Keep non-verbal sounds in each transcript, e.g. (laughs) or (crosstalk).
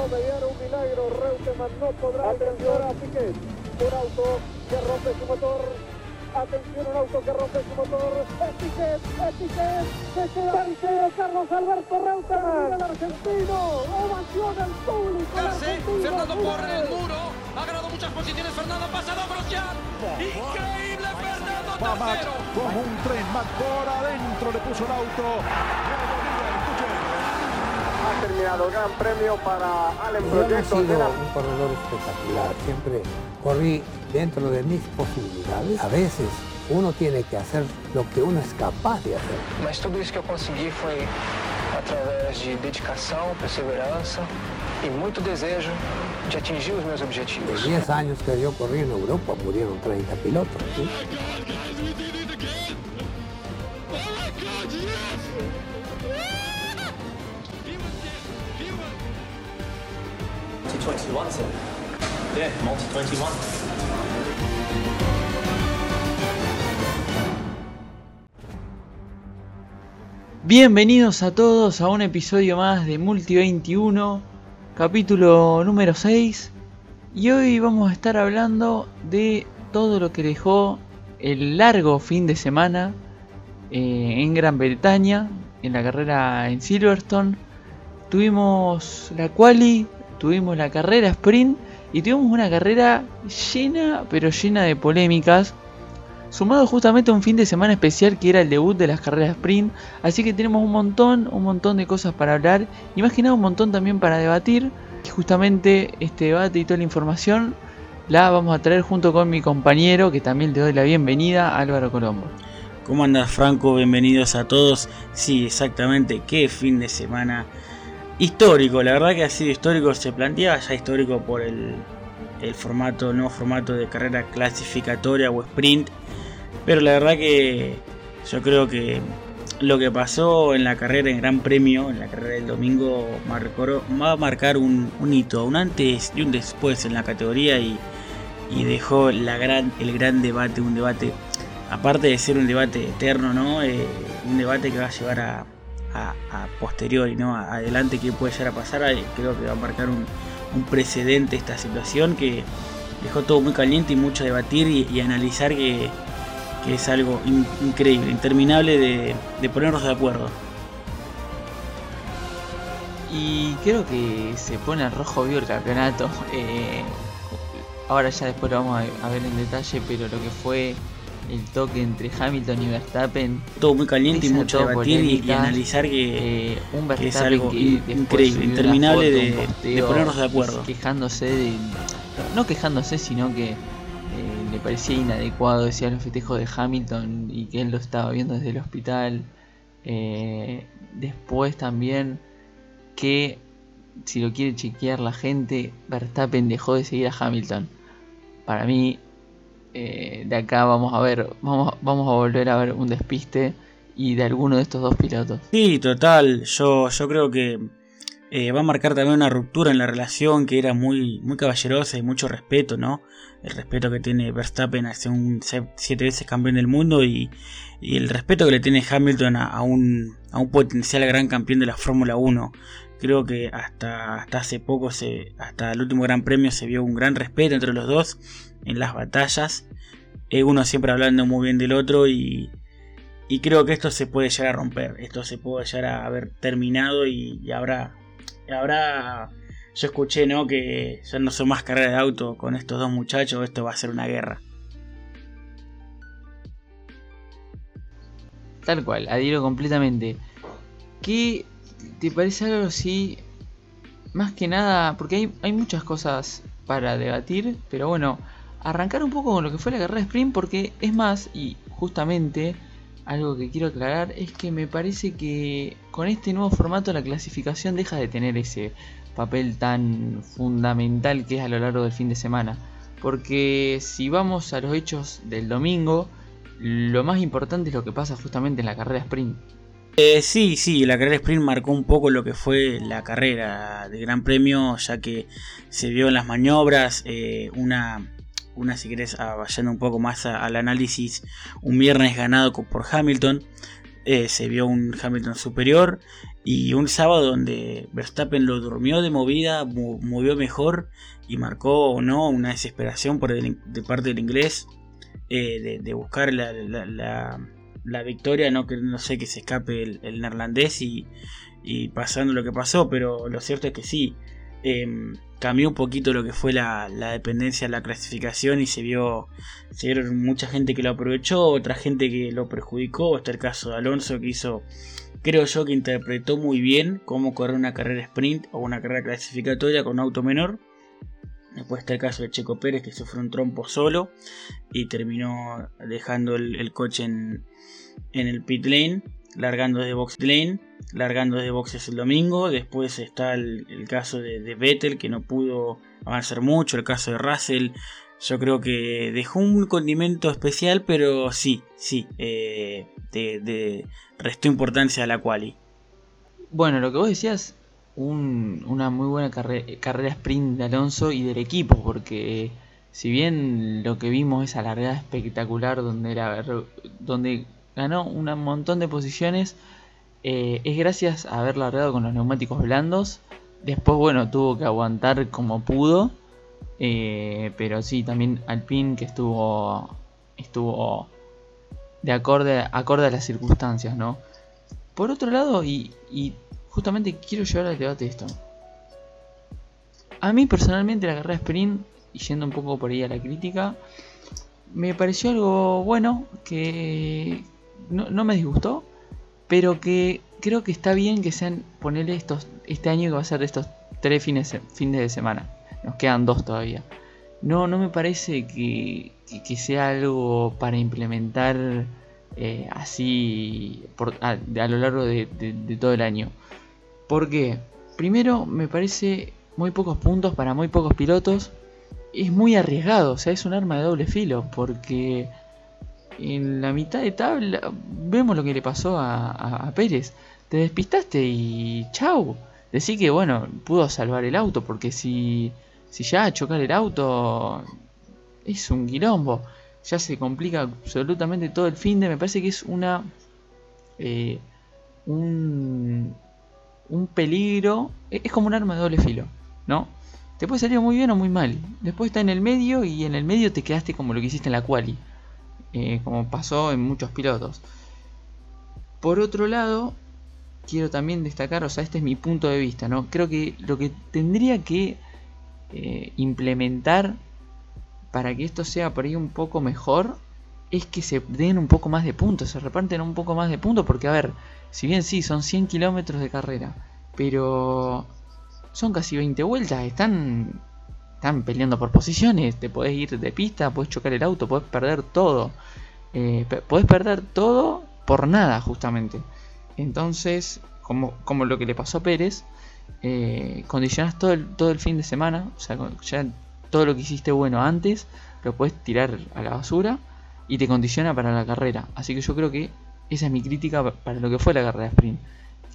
no, mediar un milagro. Reutemann no podrá Atención a Piquet. Un auto que rompe su motor. Atención, un auto que rompe su motor. Es Piquet, es Piquet. Se queda tercero Carlos Alberto Reutemann. El argentino. Ovación al público. Casi, Fernando corre el muro. Ha ganado muchas posiciones. Fernando ha pasado a Grosjean. Increíble, Fernando Va Max tercero. como un tren, Max por adentro le puso el auto. Ha terminado gran premio para Allen Yo no he sido de la un corredor espectacular, siempre corrí dentro de mis posibilidades. A veces uno tiene que hacer lo que uno es capaz de hacer. Mas tudo isso que eu consegui foi através de dedicação, perseverança e muito desejo de atingir os meus De objetivos. 10 años que yo corrí en Europa murieron 30 pilotos. ¿sí? Multi-21, sir. Yeah, multi-21. Bienvenidos a todos a un episodio más de Multi 21, capítulo número 6. Y hoy vamos a estar hablando de todo lo que dejó el largo fin de semana eh, en Gran Bretaña, en la carrera en Silverstone. Tuvimos la quali, tuvimos la carrera sprint y tuvimos una carrera llena, pero llena de polémicas. Sumado justamente a un fin de semana especial que era el debut de las carreras sprint. Así que tenemos un montón, un montón de cosas para hablar. Y más que nada un montón también para debatir. Y justamente este debate y toda la información la vamos a traer junto con mi compañero, que también le doy la bienvenida, Álvaro Colombo. ¿Cómo andas Franco? Bienvenidos a todos. Sí, exactamente, qué fin de semana histórico. La verdad que ha sido histórico, se planteaba ya histórico por el, el formato, nuevo formato de carrera clasificatoria o sprint. Pero la verdad que yo creo que lo que pasó en la carrera en Gran Premio, en la carrera del domingo, marcó- va a marcar un, un hito, un antes y un después en la categoría y, y dejó la gran, el gran debate, un debate aparte de ser un debate eterno, ¿no? Eh, un debate que va a llevar a, a, a posteriori, ¿no? Adelante que puede llegar a pasar, eh, creo que va a marcar un, un precedente esta situación que dejó todo muy caliente y mucho debatir y, analizar que, que es algo in- increíble, interminable de, de ponernos de acuerdo. Y creo que se pone rojo vivo el campeonato. Eh, ahora ya después lo vamos a ver en detalle, pero lo que fue el toque entre Hamilton y Verstappen, Todo muy caliente y mucho debatir y, analizar que, eh, un que es algo que increíble, interminable de- ponernos de acuerdo. Quejándose de. No quejándose, sino que eh, le parecía inadecuado, decía los festejos de Hamilton y que él lo estaba viendo desde el hospital. Eh, después también que si lo quiere chequear la gente, Verstappen dejó de seguir a Hamilton. Para mí, eh, de acá vamos a ver, vamos, vamos a volver a ver un despiste y de alguno de estos dos pilotos. Sí, total. Yo, yo creo que eh, va a marcar también una ruptura en la relación que era muy, muy caballerosa y mucho respeto, ¿no? El respeto que tiene Verstappen hacia un siete veces campeón del mundo y, el respeto que le tiene Hamilton a, un, a un potencial gran campeón de la Fórmula 1. Creo que hasta, hasta hace poco, hasta el último Gran Premio, se vio un gran respeto entre los dos en las batallas. Eh, uno siempre hablando muy bien del otro y, y creo que esto se puede llegar a romper. Esto se puede llegar a haber terminado y, y habrá. habrá. Yo escuché, ¿no? Que ya no son más carreras de auto con estos dos muchachos. Esto va a ser una guerra. Tal cual, adhiero completamente. ¿Qué te parece algo si, más que nada, porque hay, hay muchas cosas para debatir, pero bueno, arrancar un poco con lo que fue la carrera sprint, porque es más, y justamente algo que quiero aclarar es que me parece que con este nuevo formato la clasificación deja de tener ese papel tan fundamental que es a lo largo del fin de semana. Porque si vamos a los hechos del domingo, lo más importante es lo que pasa justamente en la carrera sprint. Eh, sí, sí, la carrera sprint marcó un poco lo que fue la carrera de Gran Premio, ya que se vio en las maniobras eh, una, una, si querés, ah, yendo un poco más al análisis, un viernes ganado por Hamilton. eh, se vio un Hamilton superior y un sábado donde Verstappen lo durmió de movida, movió mejor y marcó o no una desesperación por de parte del inglés eh, de, buscar la, la, victoria, no que sé que se escape el, neerlandés y, pasando lo que pasó, pero lo cierto es que sí. Em, cambió un poquito lo que fue la, dependencia de la clasificación y se vio, se vieron mucha gente que lo aprovechó, otra gente que lo perjudicó. Está el caso de Alonso que hizo, creo yo que interpretó muy bien cómo correr una carrera sprint o una carrera clasificatoria con auto menor. Después está el caso de Checo Pérez que sufrió un trompo solo y terminó dejando el, coche en, en el pit lane largando de box lane, largando de boxes el domingo. Después está el, caso de, Vettel que no pudo avanzar mucho, el caso de Russell. Yo creo que dejó un condimento especial, pero sí, sí, eh, restó importancia a la quali. Bueno, lo que vos decías, una muy buena carrera sprint de Alonso y del equipo, porque si bien lo que vimos es alargada espectacular, donde era donde ganó un montón de posiciones. Eh, es gracias a haber largado con los neumáticos blandos. Después, bueno, tuvo que aguantar como pudo. Eh, pero sí, también Alpine que estuvo. Estuvo de acorde, acorde a las circunstancias, ¿no? Por otro lado, y, y justamente quiero llevar al debate esto. A mí personalmente la carrera sprint, y yendo un poco por ahí a la crítica, me pareció algo bueno que, no, me disgustó, pero que creo que está bien que sean ponerle estos, este año que va a ser estos tres fines, de semana. Nos quedan dos todavía. No, no me parece que, sea algo para implementar eh, así a, lo largo de, todo el año. Porque, primero, me parece muy pocos puntos para muy pocos pilotos. Es muy arriesgado, o sea, es un arma de doble filo. Porque en la mitad de tabla vemos lo que le pasó a, Pérez. Te despistaste y chau. Decí que bueno, pudo salvar el auto porque si, si ya chocar el auto es un quilombo. Ya se complica absolutamente todo el fin de... Me parece que es una... Eh, un, un peligro. E, es como un arma de doble filo, ¿no? Te puede salir muy bien o muy mal. Después está en el medio y en el medio te quedaste como lo que hiciste en la quali. Eh, como pasó en muchos pilotos. Por otro lado, quiero también destacar, o sea, este es mi punto de vista, ¿no? Creo que lo que tendría que eh, implementar para que esto sea por ahí un poco mejor es que se den un poco más de puntos, se reparten un poco más de puntos, porque a ver, si bien sí, son 100 kilómetros de carrera, pero son casi 20 vueltas, están están peleando por posiciones, te podés ir de pista, puedes chocar el auto, puedes perder todo. Eh, podés perder todo por nada, justamente. Entonces, como, como lo que le pasó a Pérez, eh, condicionas todo el, todo el fin de semana, o sea, ya todo lo que hiciste bueno antes, lo puedes tirar a la basura y te condiciona para la carrera. Así que yo creo que esa es mi crítica para lo que fue la carrera de sprint.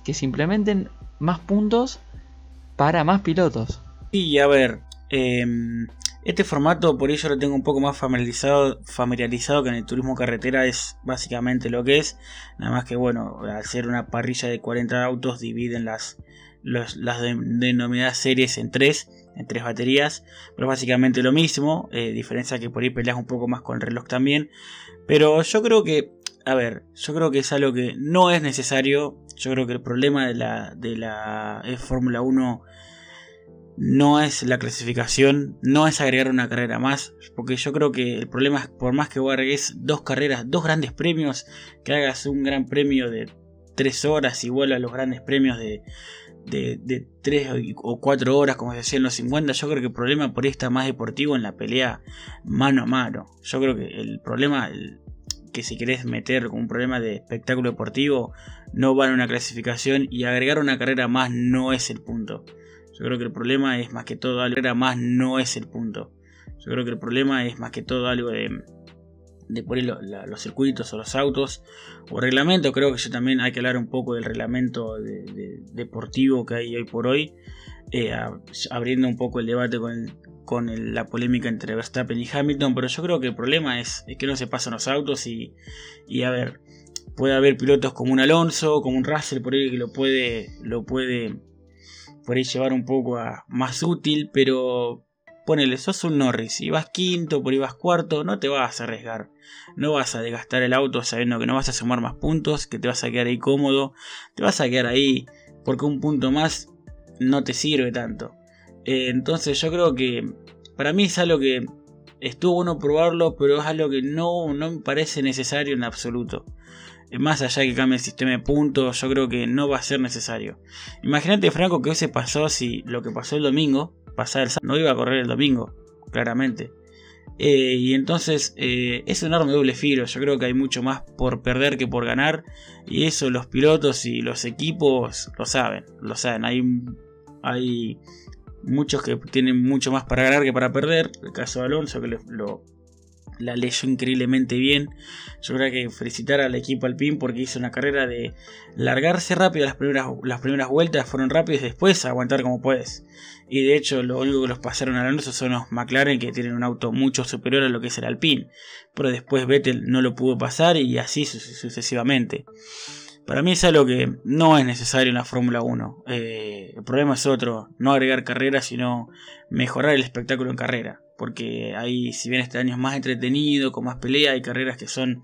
Que se implementen más puntos para más pilotos. Y a ver, Em, este formato, por ello lo tengo un poco más familiarizado, familiarizado que en el turismo carretera es básicamente lo que es. Nada más que bueno, al ser una parrilla de 40 autos dividen las, las denominadas series en tres, en tres baterías. Pero básicamente lo mismo, eh, diferencia que por ahí peleas un poco más con el reloj también. Pero yo creo que, a ver, yo creo que es algo que no es necesario. Yo creo que el problema de la, de la Fórmula 1 no es la clasificación, no es agregar una carrera más, porque yo creo que el problema es, por más que vos agregues dos carreras, dos grandes premios, que hagas un gran premio de tres horas y vuelvas a los grandes premios de, de, 3 o 4 horas, como se decía en los 50, yo creo que el problema por ahí está más deportivo en la pelea mano a mano. Yo creo que el problema que si querés meter un problema de espectáculo deportivo, no vale una clasificación y agregar una carrera más no es el punto. Yo creo que el problema es más que todo algo, era más no es el punto. Yo creo que el problema es más que todo algo de, de por los circuitos o los autos o reglamento. Creo que yo también hay que hablar un poco del reglamento deportivo que hay hoy por hoy, eh, abriendo un poco el debate con, con la polémica entre Verstappen y Hamilton. Pero yo creo que el problema es, que no se pasan los autos y, y a ver, puede haber pilotos como un Alonso, como un Russell por ahí que lo puede, lo puede por ahí llevar un poco a más útil, pero ponele, sos un Norris y vas quinto, por ahí vas cuarto, no te vas a arriesgar. No vas a desgastar el auto sabiendo que no vas a sumar más puntos, que te vas a quedar ahí cómodo, te vas a quedar ahí porque un punto más no te sirve tanto. Eh, entonces yo creo que para mí es algo que estuvo bueno probarlo, pero es algo que no, no me parece necesario en absoluto. Más allá de que cambie el sistema de puntos, yo creo que no va a ser necesario. Imagínate, Franco, que hubiese pasado si lo que pasó el domingo, pasar el no iba a correr el domingo, claramente. Eh, y entonces eh, es un arma de doble filo. Yo creo que hay mucho más por perder que por ganar. Y eso los pilotos y los equipos lo saben. Lo saben. Hay, hay muchos que tienen mucho más para ganar que para perder. El caso de Alonso que lo, la leyó increíblemente bien. Yo creo que felicitar al equipo Alpine porque hizo una carrera de largarse rápido las primeras, las primeras vueltas, fueron rápidas después aguantar como puedes. Y de hecho lo único que los pasaron a Alonso son los McLaren que tienen un auto mucho superior a lo que es el Alpine. Pero después Vettel no lo pudo pasar y así sucesivamente. Para mí es algo que no es necesario en la Fórmula 1. Eh, el problema es otro, no agregar carreras, sino mejorar el espectáculo en carrera. Porque ahí, si bien este año es más entretenido, con más pelea, hay carreras que son,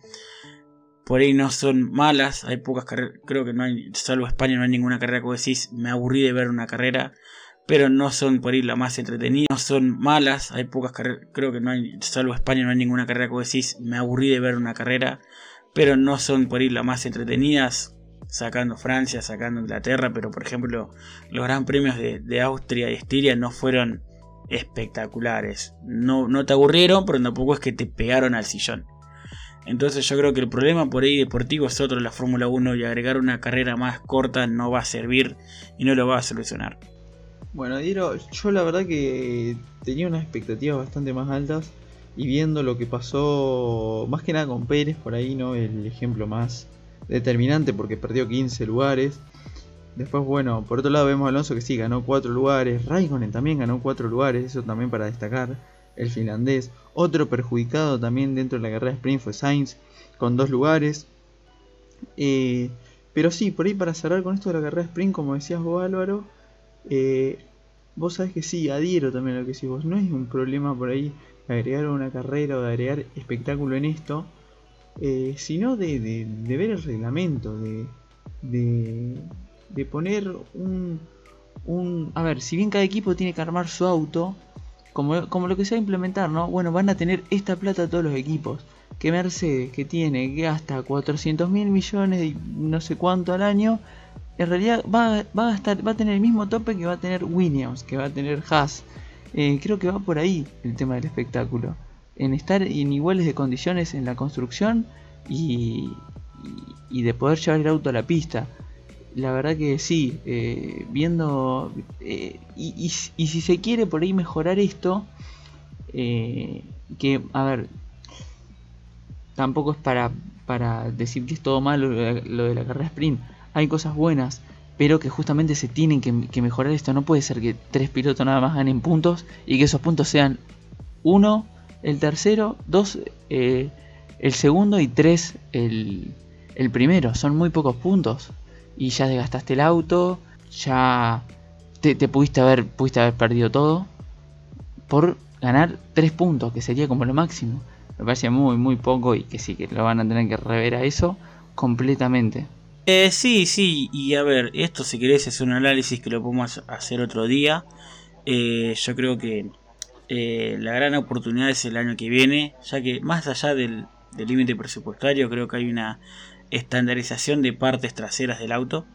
por ahí no son malas, hay pocas carreras, creo que no hay, salvo España, no hay ninguna carrera que decís, me aburrí de ver una carrera, pero no son por ahí la más entretenida, no son malas, hay pocas carreras, creo que no hay, salvo España, no hay ninguna carrera que decís, me aburrí de ver una carrera, pero no son por ahí las más entretenidas, sacando Francia, sacando Inglaterra, pero por ejemplo los Gran Premios de, Austria y Estiria no fueron espectaculares. No, no te aburrieron, pero tampoco es que te pegaron al sillón. Entonces yo creo que el problema por ahí deportivo es otro la Fórmula 1 y agregar una carrera más corta no va a servir y no lo va a solucionar. Bueno, Diro, yo la verdad que tenía unas expectativas bastante más altas y viendo lo que pasó, más que nada con Pérez, por ahí, ¿no? El ejemplo más determinante porque perdió 15 lugares. Después, bueno, por otro lado vemos a Alonso que sí, ganó 4 lugares. Raikkonen también ganó 4 lugares, eso también para destacar. El finlandés. Otro perjudicado también dentro de la carrera de sprint fue Sainz, con 2 lugares. Eh, pero sí, por ahí para cerrar con esto de la carrera de sprint, como decías vos Álvaro, eh, vos sabés que sí, adhiero también a lo que decís vos. No es un problema por ahí agregar una carrera o de agregar espectáculo en esto, eh, sino de, ver el reglamento, de, de, poner un, un... A ver, si bien cada equipo tiene que armar su auto, como, como lo que se va a implementar, ¿no? Bueno, van a tener esta plata todos los equipos. Que Mercedes, que tiene que hasta 400 mil millones y no sé cuánto al año, en realidad va, va, a va a tener el mismo tope que va a tener Williams, que va a tener Haas. Eh, creo que va por ahí el tema del espectáculo. En estar en iguales de condiciones en la construcción y, y, de poder llevar el auto a la pista. La verdad que sí, eh, viendo... Eh, y, si se quiere por ahí mejorar esto, que, a ver, tampoco es para, para decir que es todo malo lo de la carrera sprint. Hay cosas buenas, pero que justamente se tienen que, mejorar esto. No puede ser que tres pilotos nada más ganen puntos y que esos puntos sean uno, el tercero, dos, eh, el segundo y tres, el, el primero. Son muy pocos puntos y ya desgastaste el auto, ya te, pudiste, haber, pudiste haber perdido todo por ganar tres puntos, que sería como lo máximo. Me parece muy, muy poco y que sí, que lo van a tener que rever a eso completamente. Eh, sí, sí, y a ver, esto si querés es un análisis que lo podemos hacer otro día. Eh, yo creo que eh, la gran oportunidad es el año que viene, ya que más allá del límite presupuestario, creo que hay una estandarización de partes traseras del auto.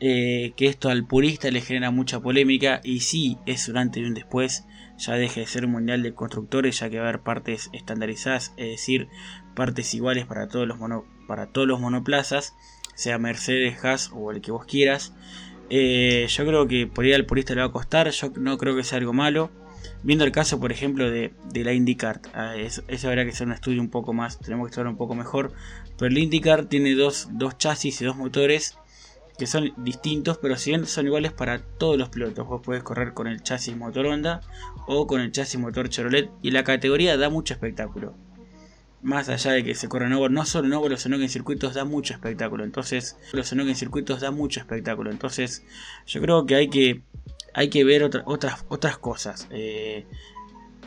que esto al purista le genera mucha polémica y sí es durante y un después ya deja de ser un mundial de constructores ya que va a haber partes estandarizadas es decir partes iguales para todos los para todos los monoplazas sea Mercedes, Haas o el que vos quieras. Eh, yo creo que por ir al purista le va a costar, yo no creo que sea algo malo. Viendo el caso, por ejemplo, de, la IndyCar, ah, eso, habrá que hacer un estudio un poco más, tenemos que estudiar un poco mejor. Pero la IndyCar tiene dos, chasis y dos motores que son distintos, pero si bien son iguales para todos los pilotos. Vos podés correr con el chasis motor Honda o con el chasis motor Chevrolet y la categoría da mucho espectáculo. más allá de que se corren óvalos, no solo en óvalos, sino que en circuitos da mucho espectáculo. Entonces, sino que en circuitos da mucho espectáculo. Entonces, yo creo que hay que, hay que ver otras, otras cosas. Eh,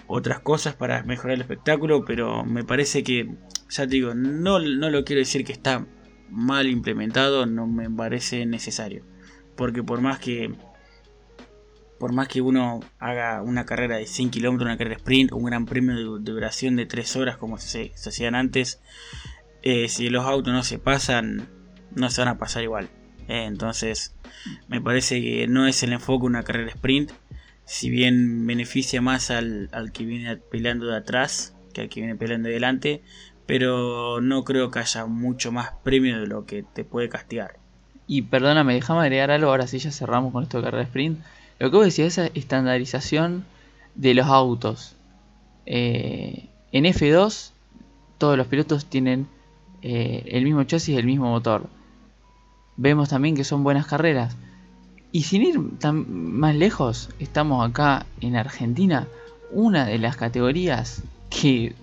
otras cosas para mejorar el espectáculo, pero me parece que, ya te digo, no, no lo quiero decir que está mal implementado, no me parece necesario. Porque por más que por más que uno haga una carrera de 100 kilómetros, una carrera sprint, un gran premio de, duración de 3 horas como se, hacían antes, eh, si los autos no se pasan, no se van a pasar igual. Eh, entonces, me parece que no es el enfoque una carrera sprint, si bien beneficia más al, al que viene peleando de atrás que al que viene peleando de delante, pero no creo que haya mucho más premio de lo que te puede castigar. Y perdóname, déjame agregar algo, ahora sí ya cerramos con esto de carrera sprint. Lo que vos decías, esa estandarización de los autos. Eh, en F2 todos los pilotos tienen eh, el mismo chasis el mismo motor. Vemos también que son buenas carreras. Y sin ir tan más lejos, estamos acá en Argentina, una de las categorías que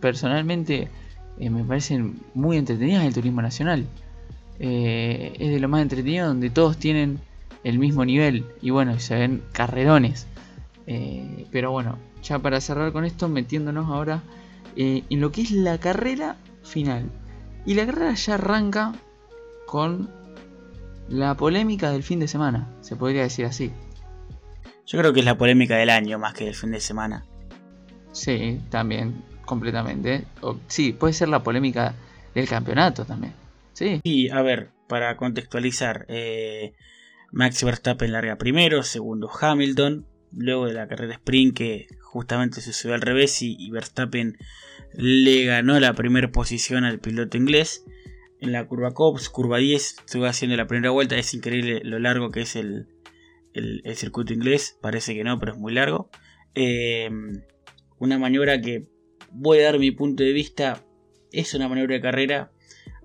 personalmente eh, me parecen muy entretenidas el turismo nacional. es de lo más entretenido donde todos tienen el mismo nivel y bueno, se ven carrerones. Eh, pero bueno, ya para cerrar con esto, metiéndonos ahora eh, en lo que es la carrera final. Y la carrera ya arranca con la polémica del fin de semana, se podría decir así. Yo creo que es la polémica del año más que del fin de semana. Sí, también, completamente. sí, puede ser la polémica del campeonato también. Sí. Y a ver, para contextualizar, eh, Max Verstappen larga primero, segundo Hamilton, luego de la carrera sprint que justamente sucedió al revés y, Verstappen le ganó la primera posición al piloto inglés. En la curva Cops, curva 10, estuvo haciendo la primera vuelta, es increíble lo largo que es el, circuito inglés, parece que no, pero es muy largo. Eh, una maniobra que voy a dar mi punto de vista, es una maniobra de carrera.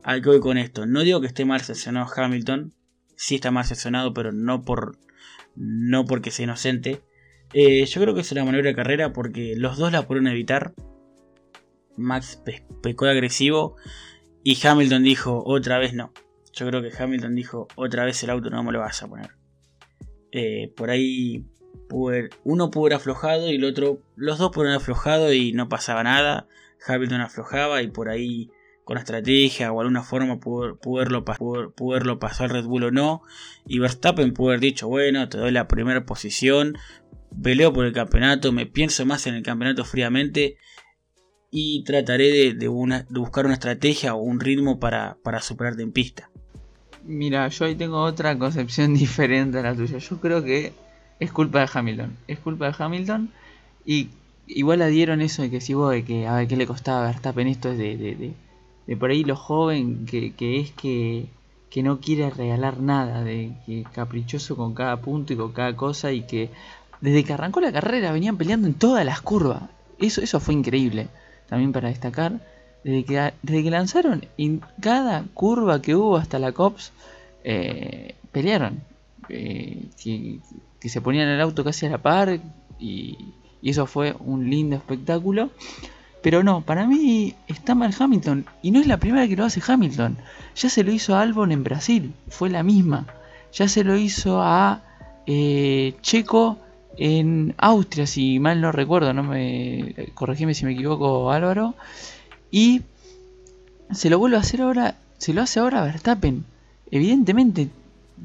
Al que voy con esto, no digo que esté mal sancionado Hamilton, sí está más sancionado, pero no por no porque sea inocente. Eh, yo creo que es una maniobra de carrera porque los dos la pudieron evitar. Max pecó agresivo y Hamilton dijo otra vez no. Yo creo que Hamilton dijo otra vez el auto no me lo vas a poner. Eh, por ahí uno pudo haber aflojado y el otro, los dos pudieron aflojado y no pasaba nada. Hamilton aflojaba y por ahí con estrategia o alguna forma poderlo, poderlo pasar Red Bull o no. Y Verstappen pudo haber dicho, bueno, te doy la primera posición, peleo por el campeonato, me pienso más en el campeonato fríamente y trataré de, buscar una estrategia o un ritmo para, para superarte en pista. Mira, yo ahí tengo otra concepción (laughs) diferente a la tuya. Yo creo que es culpa de Hamilton. Es culpa de Hamilton. Y igual adhieron eso de que si vos de que a ver qué le costaba a Verstappen esto es de de por ahí lo joven que, es que, que, no quiere regalar nada, de que caprichoso con cada punto y con cada cosa y que desde que arrancó la carrera venían peleando en todas las curvas. Eso, eso fue increíble también para destacar. Desde que, desde que lanzaron en cada curva que hubo hasta la COPS, eh, pelearon. Eh, que, que, se ponían el auto casi a la par y, y eso fue un lindo espectáculo. Pero no, para mí está mal Hamilton. Y no es la primera que lo hace Hamilton. Ya se lo hizo a Albon en Brasil. Fue la misma. Ya se lo hizo a eh, Checo en Austria, si mal no recuerdo. No me corregime si me equivoco, Álvaro. Y se lo vuelve a hacer ahora. Se lo hace ahora a Verstappen. Evidentemente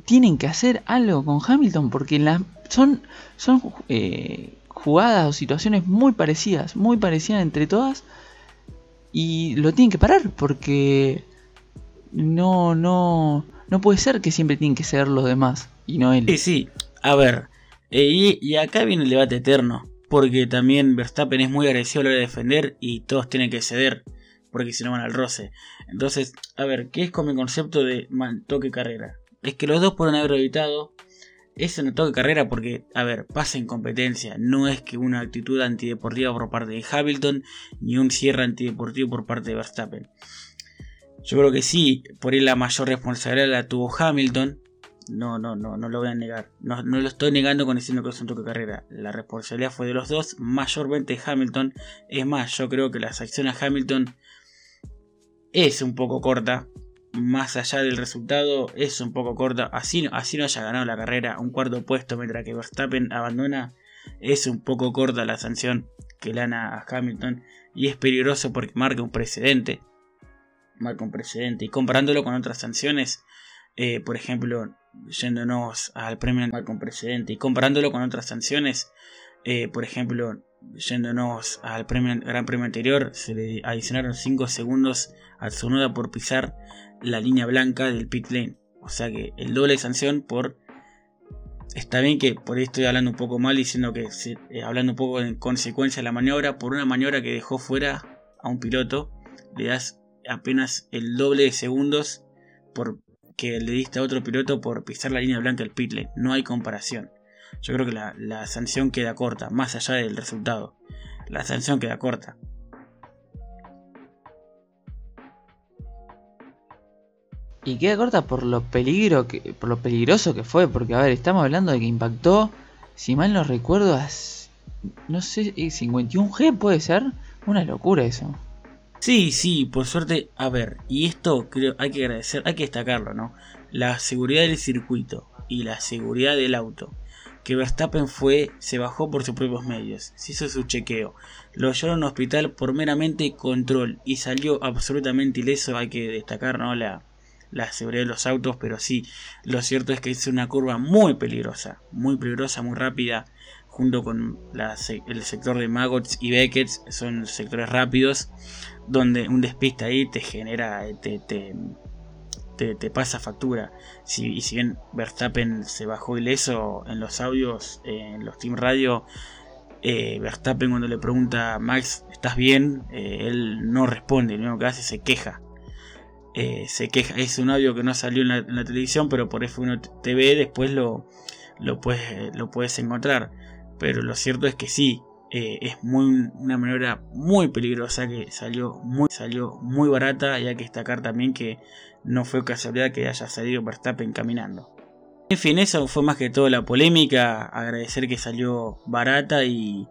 tienen que hacer algo con Hamilton porque son, eh, jugadas o situaciones muy parecidas, muy parecidas entre todas. Y lo tienen que parar porque no, no, no puede ser que siempre tienen que ser los demás y no él. Sí, sí, a ver, eh, y, acá viene el debate eterno, porque también Verstappen es muy agresivo a la hora de defender y todos tienen que ceder, porque si no van al roce. Entonces, a ver, ¿qué es con mi concepto de toque carrera? Es que los dos pueden haber evitado eso no toca carrera porque, a ver, pasa en competencia. No es que una actitud antideportiva por parte de Hamilton ni un cierre antideportivo por parte de Verstappen. Yo creo que sí, por ahí la mayor responsabilidad la tuvo Hamilton. No, no, no, no lo voy a negar. No, lo estoy negando con diciendo que es un toque carrera. La responsabilidad fue de los dos, mayormente de Hamilton. Es más, yo creo que las acciones a Hamilton es un poco corta. Más allá del resultado, es un poco corta. Así, así no haya ganado la carrera, un cuarto puesto mientras que Verstappen abandona. Es un poco corta la sanción que dan a Hamilton. Y es peligroso porque marca un precedente. Marca un precedente. Y comparándolo con otras sanciones, eh, por ejemplo, yéndonos al premio marca un precedente. Y comparándolo con otras sanciones, eh, por ejemplo, yéndonos al premio, Gran Premio anterior, se le adicionaron 5 segundos a Tsunoda por pisar la línea blanca del pit lane. O sea que el doble de sanción por... Está bien que por ahí estoy hablando un poco mal, diciendo que eh, hablando un poco en consecuencia de la maniobra, por una maniobra que dejó fuera a un piloto, le das apenas el doble de segundos por que le diste a otro piloto por pisar la línea blanca del pit lane. No hay comparación. Yo creo que la, sanción queda corta, más allá del resultado. La sanción queda corta. Y queda corta por lo peligroso que fue, porque a ver, estamos hablando de que impactó, si mal no recuerdo, no sé, 51G puede ser, una locura eso. Sí, sí, por suerte, a ver, y esto creo hay que agradecer, hay que destacarlo, ¿no? La seguridad del circuito y la seguridad del auto que Verstappen fue, se bajó por sus propios medios, se hizo su chequeo, lo llevaron a un hospital por meramente control y salió absolutamente ileso, hay que destacar ¿no? la, la seguridad de los autos, pero sí, lo cierto es que es una curva muy peligrosa, muy peligrosa, muy rápida, junto con el sector de Maggots y Beckett, son sectores rápidos, donde un despiste ahí te genera, te, te, pasa factura. Si, y si bien Verstappen se bajó ileso en los audios, en los Team Radio, eh, Verstappen cuando le pregunta a Max, ¿estás bien? Eh, él no responde, lo único que hace se queja. Eh, se queja. Es un audio que no salió en la, televisión, pero por F1 TV después lo, lo, puedes, lo puedes encontrar. Pero lo cierto es que sí, es muy, una maniobra muy peligrosa que salió muy, salió muy barata y hay que destacar también que no fue casualidad que haya salido Verstappen caminando. En fin, eso fue más que todo la polémica, agradecer que salió barata y,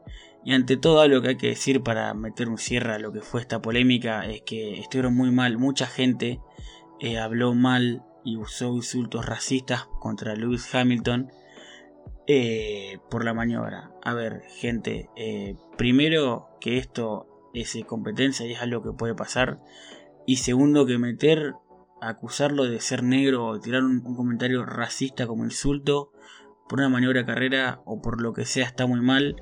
ante todo algo que hay que decir para meter un cierre a lo que fue esta polémica es que estuvieron muy mal, mucha gente eh, habló mal y usó insultos racistas contra Lewis Hamilton eh, por la maniobra. A ver, gente, eh, primero que esto es competencia y es algo que puede pasar. Y segundo que meter acusarlo de ser negro o tirar un, comentario racista como insulto por una maniobra de carrera o por lo que sea está muy mal.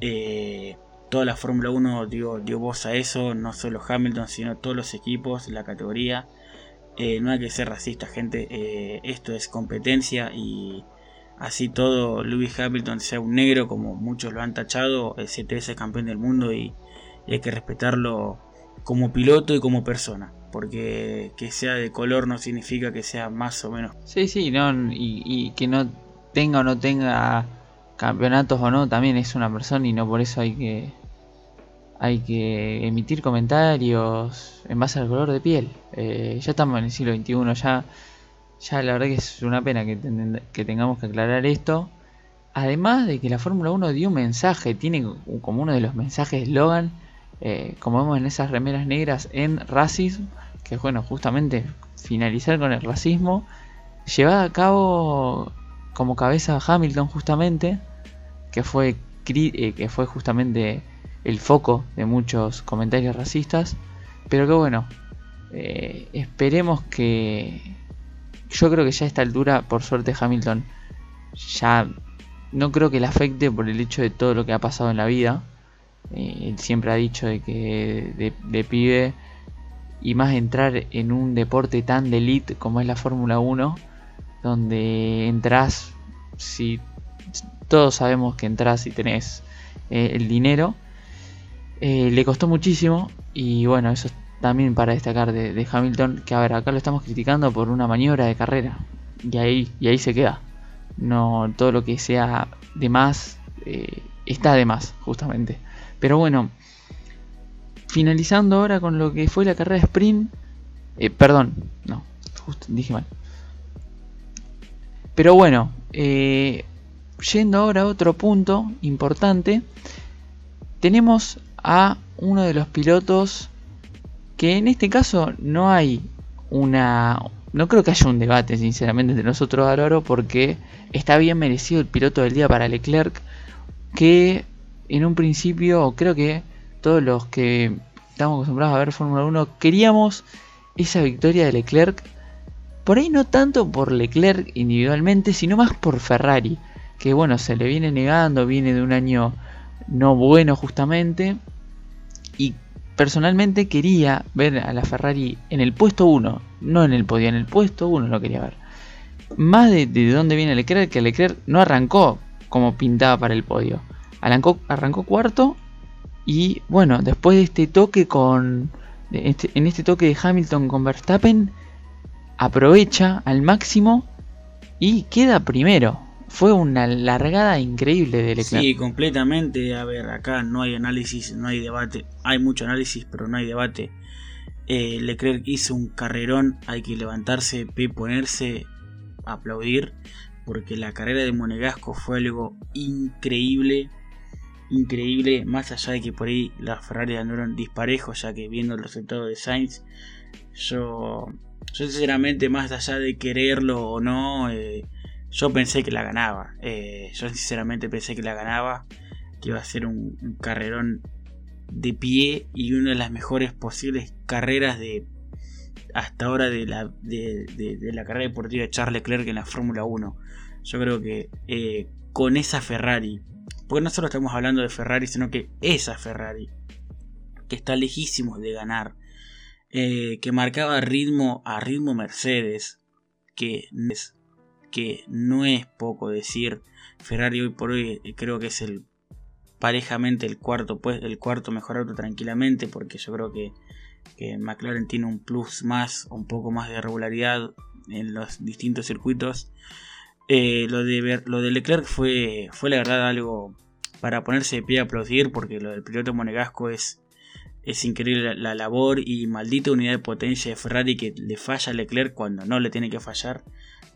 Eh, toda la Fórmula 1 dio, voz a eso, no solo Hamilton, sino todos los equipos, la categoría. Eh, no hay que ser racista, gente. Eh, esto es competencia y así todo, Lewis Hamilton sea un negro, como muchos lo han tachado, el 7 es campeón del mundo y hay que respetarlo como piloto y como persona porque que sea de color no significa que sea más o menos. Sí, sí, no, y, que no tenga o no tenga campeonatos o no, también es una persona y no por eso hay que hay que emitir comentarios en base al color de piel. Eh, ya estamos en el siglo XXI, ya, ya la verdad que es una pena que, que tengamos que aclarar esto. Además de que la Fórmula 1 dio un mensaje, tiene como uno de los mensajes eslogan eh, como vemos en esas remeras negras, en racismo, que bueno, justamente finalizar con el racismo, llevada a cabo como cabeza Hamilton justamente, que fue, eh, que fue justamente el foco de muchos comentarios racistas, pero que bueno, eh, esperemos que... Yo creo que ya a esta altura, por suerte Hamilton, ya no creo que le afecte por el hecho de todo lo que ha pasado en la vida. Eh, él siempre ha dicho de que de, pibe y más entrar en un deporte tan de elite como es la Fórmula 1, donde entras, si todos sabemos que entras y tenés eh, el dinero, eh, le costó muchísimo y bueno, eso también para destacar de, Hamilton, que a ver, acá lo estamos criticando por una maniobra de carrera y ahí, y ahí se queda. No todo lo que sea de más está de más, justamente. Pero bueno, finalizando ahora con lo que fue la carrera de sprint. Eh, perdón, no, justo dije mal. Pero bueno, eh, yendo ahora a otro punto importante, tenemos a uno de los pilotos que en este caso no hay una... No creo que haya un debate, sinceramente, entre nosotros, Álvaro, porque está bien merecido el piloto del día para Leclerc, que en un principio creo que todos los que estamos acostumbrados a ver Fórmula 1 queríamos esa victoria de Leclerc. Por ahí no tanto por Leclerc individualmente, sino más por Ferrari, que bueno, se le viene negando, viene de un año no bueno justamente. Y personalmente quería ver a la Ferrari en el puesto 1, no en el podio, en el puesto 1 lo quería ver. Más de, de dónde viene Leclerc, que Leclerc no arrancó como pintaba para el podio. Arrancó, cuarto y bueno, después de este toque con... Este, en este toque de Hamilton con Verstappen, aprovecha al máximo y queda primero fue una largada increíble de Leclerc. Sí, completamente. A ver, acá no hay análisis, no hay debate. Hay mucho análisis, pero no hay debate. Eh, Leclerc hizo un carrerón, hay que levantarse, ponerse, aplaudir, porque la carrera de Monegasco fue algo increíble. Increíble, más allá de que por ahí las Ferrari andaron disparejos, ya que viendo el resultado de Sainz, yo, yo sinceramente, más allá de quererlo o no, eh, yo pensé que la ganaba. Eh, yo sinceramente pensé que la ganaba. Que iba a ser un, carrerón de pie y una de las mejores posibles carreras de hasta ahora de la, de, la carrera deportiva de Charles Leclerc en la Fórmula 1. Yo creo que eh, con esa Ferrari, porque no solo estamos hablando de Ferrari, sino que esa Ferrari, que está lejísimo de ganar, eh, que marcaba ritmo a ritmo Mercedes, que es que no es poco decir. Ferrari hoy por hoy eh, creo que es el parejamente el cuarto, pues, el cuarto mejor auto tranquilamente, porque yo creo que, que McLaren tiene un plus más, un poco más de regularidad en los distintos circuitos. Eh, lo, de, lo Leclerc fue, fue la verdad algo para ponerse de pie a aplaudir, porque lo del piloto monegasco es, es increíble la, labor y maldita unidad de potencia de Ferrari que le falla a Leclerc cuando no le tiene que fallar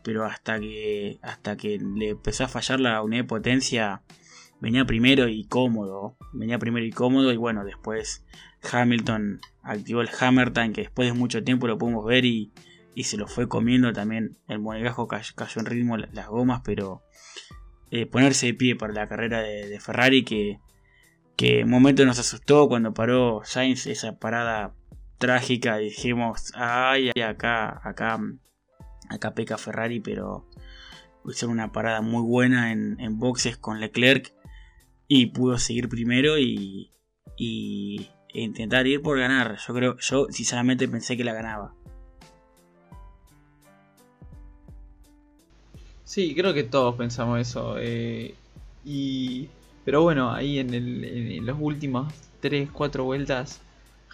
pero hasta que, hasta que le empezó a fallar la unidad de potencia, venía primero y cómodo, venía primero y cómodo y bueno, después Hamilton activó el Hammer Time que después de mucho tiempo lo pudimos ver y, se lo fue comiendo también, el monegajo cayó, en ritmo las gomas, pero eh, ponerse de pie para la carrera de, Ferrari que, que en un momento nos asustó cuando paró Sainz esa parada trágica dijimos, ay, acá, acá Acá peca Ferrari, pero hizo una parada muy buena en, boxes con Leclerc y pudo seguir primero y, intentar ir por ganar. Yo creo, yo sinceramente pensé que la ganaba. Sí, creo que todos pensamos eso. Eh, y, pero bueno, ahí en, el, en los últimos 3-4 vueltas,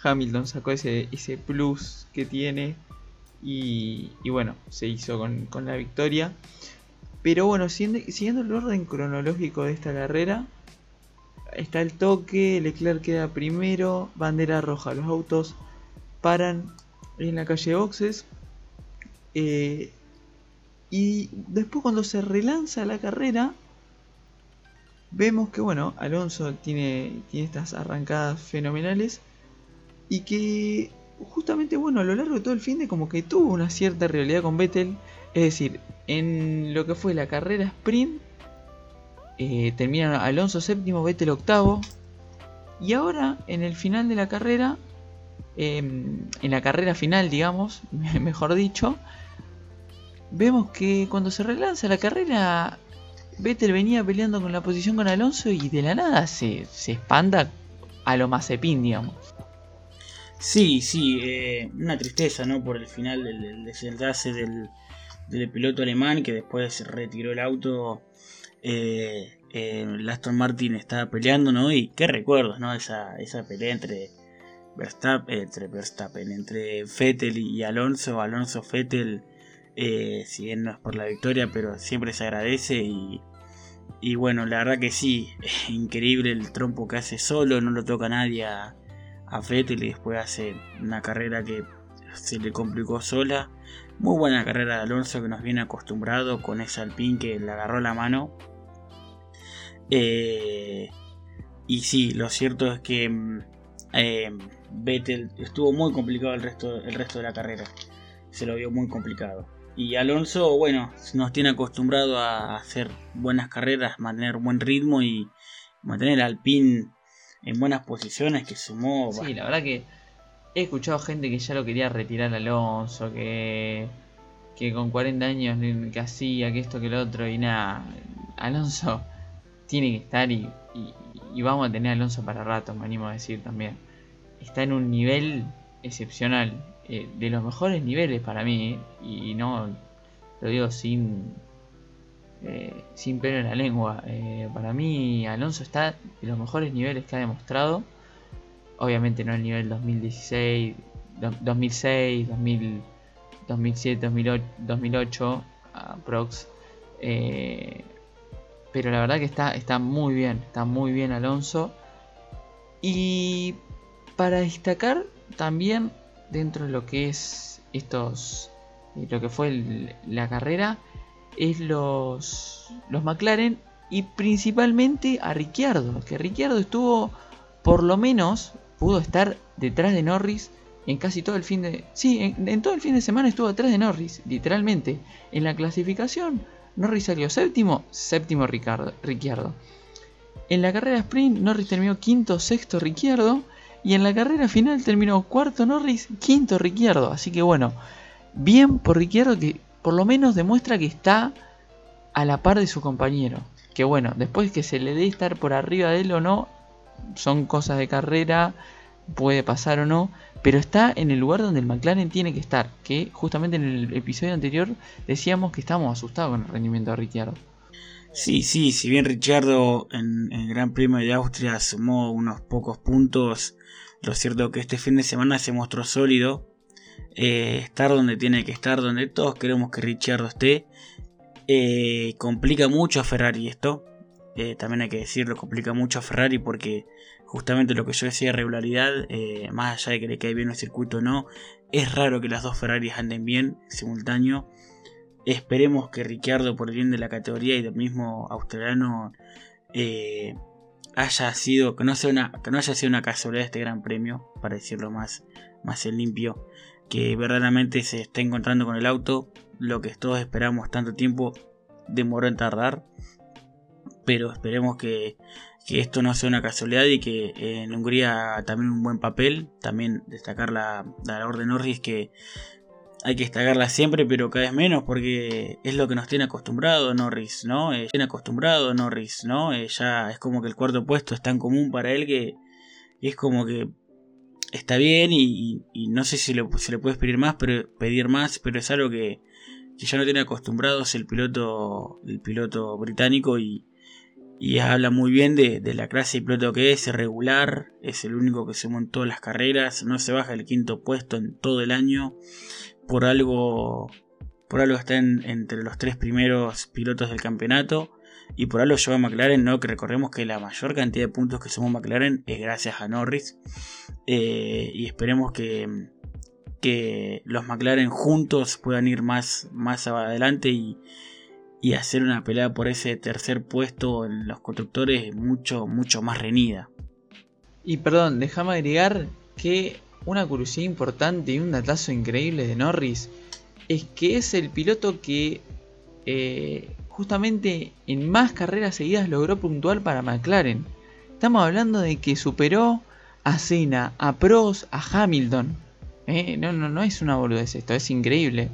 Hamilton sacó ese, ese plus que tiene y, bueno, se hizo con, la victoria. Pero bueno, siguiendo, el orden cronológico de esta carrera, está el toque, Leclerc queda primero, bandera roja, los autos paran en la calle Boxes. Eh, y después cuando se relanza la carrera, vemos que bueno, Alonso tiene, tiene estas arrancadas fenomenales y que justamente, bueno, a lo largo de todo el fin de como que tuvo una cierta realidad con Vettel. Es decir, en lo que fue la carrera sprint, eh, termina Alonso séptimo, Vettel octavo. Y ahora, en el final de la carrera, em, en la carrera final, digamos, (laughs) mejor dicho, vemos que cuando se relanza la carrera, Vettel venía peleando con la posición con Alonso y de la nada se, se espanta a lo Mazepin, digamos. Sí, sí, eh, una tristeza, ¿no? Por el final del, desenlace del, del, piloto alemán que después retiró el auto. Eh, eh, Aston Martin estaba peleando, ¿no? Y qué recuerdos, ¿no? Esa, esa pelea entre Verstappen, entre Verstappen, entre Vettel y Alonso. Alonso Vettel, eh, si bien no es por la victoria, pero siempre se agradece y, y bueno, la verdad que sí, (laughs) increíble el trompo que hace solo, no lo toca nadie a Vettel y después hace una carrera que se le complicó sola. Muy buena carrera de Alonso que nos viene acostumbrado con ese Alpine que le agarró la mano. Eh, y sí, lo cierto es que mm, eh, Vettel estuvo muy complicado el resto, el resto de la carrera. Se lo vio muy complicado. Y Alonso, bueno, nos tiene acostumbrado a hacer buenas carreras, mantener buen ritmo y mantener al Alpine en buenas posiciones que sumó. Sí, la verdad que he escuchado gente que ya lo quería retirar Alonso, que, que con 40 años que hacía, que esto, que lo otro, y nada. Alonso tiene que estar y, y, vamos a tener a Alonso para rato, me animo a decir también. Está en un nivel excepcional, eh, de los mejores niveles para mí, y no lo digo sin eh, sin pelo en la lengua. para mí Alonso está de los mejores niveles que ha demostrado. Obviamente no el nivel 2016, 2006, 2000, 2007, 2008, 2008 Prox. Pero la verdad que está, está muy bien, está muy bien Alonso. Y para destacar también dentro de lo que es estos, eh, lo que fue la carrera, es los, los McLaren y principalmente a Ricciardo, que Ricciardo estuvo por lo menos, pudo estar detrás de Norris en casi todo el fin de... Sí, en, todo el fin de semana estuvo detrás de Norris, literalmente. En la clasificación Norris salió séptimo, séptimo Ricardo, Ricciardo. En la carrera sprint, Norris terminó quinto, sexto Ricciardo. Y en la carrera final terminó cuarto Norris, quinto Ricciardo. Así que bueno, bien por Ricciardo que por lo menos demuestra que está a la par de su compañero. Que bueno, después que se le dé estar por arriba de él o no, son cosas de carrera, puede pasar o no pero está en el lugar donde el McLaren tiene que estar, que justamente en el episodio anterior decíamos que estábamos asustados con el rendimiento de Ricciardo. Sí, sí, si bien Ricciardo en, el Gran Premio de Austria sumó unos pocos puntos, lo cierto es que este fin de semana se mostró sólido, eh, estar donde tiene que estar, donde todos queremos que Ricciardo esté, eh, complica mucho a Ferrari esto, eh, también hay que decirlo, complica mucho a Ferrari porque justamente lo que yo decía, regularidad, más allá de que le cae bien el circuito o no, es raro que las dos Ferraris anden bien simultáneo. Esperemos que Ricciardo, por el bien de la categoría y del mismo australiano, haya sido, que no, sea una, que no haya sido una casualidad este gran premio, para decirlo más, más en limpio, que verdaderamente se está encontrando con el auto, lo que todos esperamos tanto tiempo demoró en tardar, pero esperemos que que esto no sea una casualidad y que en Hungría también un buen papel. También destacar la, la labor de Norris que hay que destacarla siempre, pero cada vez menos porque es lo que nos tiene acostumbrado Norris, ¿no? Eh, tiene acostumbrado Norris, ¿no? Eh, ya es como que el cuarto puesto es tan común para él que es como que está bien y, no sé si le, se le pedir más, pero pedir más, pero es algo que, ya no tiene acostumbrados el piloto, el piloto británico y, y habla muy bien de, la clase de piloto que es, regular, es el único que se todas las carreras, no se baja el quinto puesto en todo el año, por algo, por algo está entre los tres primeros pilotos del campeonato, y por algo lleva a McLaren, ¿no? que recordemos que la mayor cantidad de puntos que sumó McLaren es gracias a Norris, eh, y esperemos que, que los McLaren juntos puedan ir más, más adelante y y hacer una pelea por ese tercer puesto en los constructores mucho, mucho más reñida. Y perdón, déjame agregar que una curiosidad importante y un datazo increíble de Norris es que es el piloto que eh, justamente en más carreras seguidas logró puntual para McLaren. Estamos hablando de que superó a Senna, a Prost, a Hamilton. Eh, no, no, no es una boludez esto, es increíble.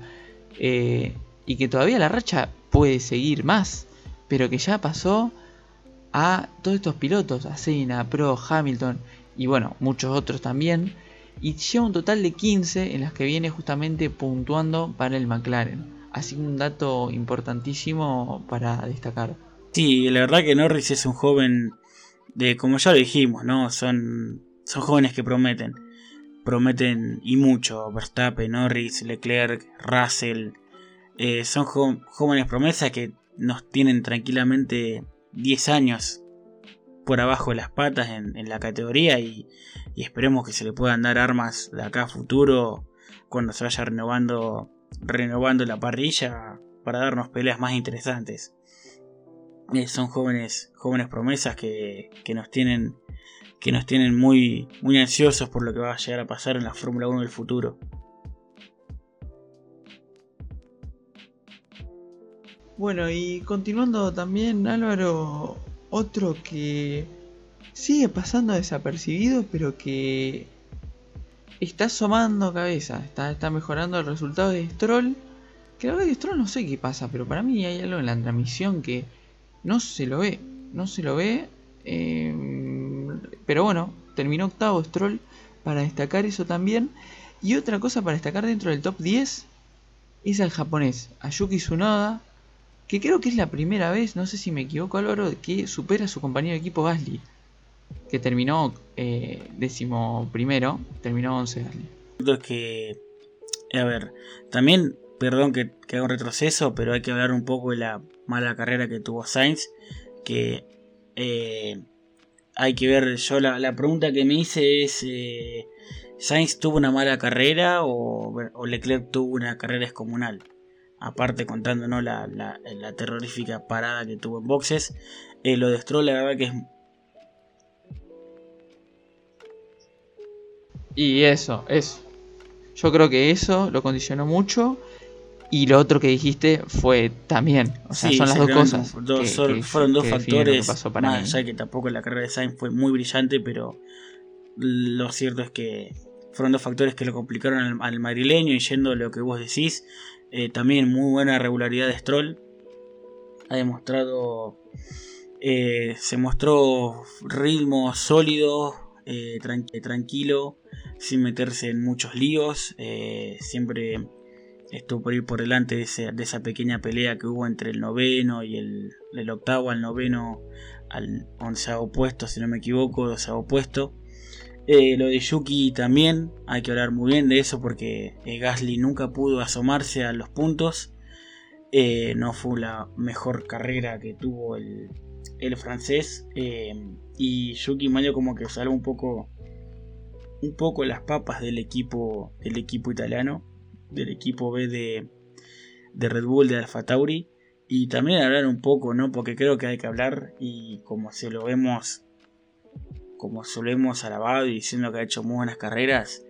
Eh, y que todavía la racha puede seguir más, pero que ya pasó a todos estos pilotos, a Senna, Pro, Hamilton y bueno, muchos otros también. Y lleva un total de 15 en las que viene justamente puntuando para el McLaren. Así un dato importantísimo para destacar. Sí, la verdad que Norris es un joven de, como ya lo dijimos, ¿no? Son, son jóvenes que prometen. Prometen y mucho. Verstappen, Norris, Leclerc, Russell, eh, son jóvenes promesas que nos tienen tranquilamente 10 años por abajo de las patas en, la categoría y, esperemos que se le puedan dar armas de acá a futuro cuando se vaya renovando, renovando la parrilla para darnos peleas más interesantes. Eh, son jóvenes, jóvenes promesas que, nos tienen que nos tienen muy, muy ansiosos por lo que va a llegar a pasar en la Fórmula 1 del futuro. Bueno, y continuando también, Álvaro, otro que sigue pasando desapercibido, pero que está asomando cabeza, está, está mejorando el resultado de Stroll. Verdad que Stroll no sé qué pasa, pero para mí hay algo en la transmisión que no se lo ve, no se lo ve. Em, pero bueno, terminó octavo Stroll para destacar eso también. Y otra cosa para destacar dentro del top 10 es al japonés, Ayuki Tsunoda, que creo que es la primera vez, no sé si me equivoco Álvaro, que supera a su compañero de equipo Gasly, que terminó eh, décimo primero, terminó 11 Gasly. Es que, a ver, también, perdón que, que haga un retroceso, pero hay que hablar un poco de la mala carrera que tuvo Sainz, que eh, hay que ver, yo la, pregunta que me hice es, eh, ¿Sainz tuvo una mala carrera o, Leclerc tuvo una carrera descomunal? aparte contándonos la, la, terrorífica parada que tuvo en boxes. Eh, lo de Stroll, la verdad que es. Y eso, eso. Yo creo que eso lo condicionó mucho. Y lo otro que dijiste fue también. O sea, son las dos cosas. fueron dos factores. Pasó para más allá que tampoco la carrera de Sainz fue muy brillante, pero lo cierto es que fueron dos factores que lo complicaron al, al madrileño. Y yendo a lo que vos decís, eh, también muy buena regularidad de Stroll. Ha demostrado. Eh, se mostró ritmo sólido, eh, tranquilo, sin meterse en muchos líos. siempre estuvo por ir por delante de, esa pequeña pelea que hubo entre el noveno y el, octavo al noveno al onceavo puesto, si no me equivoco, onceavo puesto. Eh, lo de Yuki también, hay que hablar muy bien de eso porque eh, Gasly nunca pudo asomarse a los puntos. Eh, no fue la mejor carrera que tuvo el, francés. y Yuki Mario como que salió un poco un poco las papas del equipo del equipo italiano, del equipo B de, de Red Bull, de Alfa Tauri. Y también hablar un poco, ¿no? Porque creo que hay que hablar y como se lo vemos como solemos alabado y diciendo que ha hecho muy buenas carreras,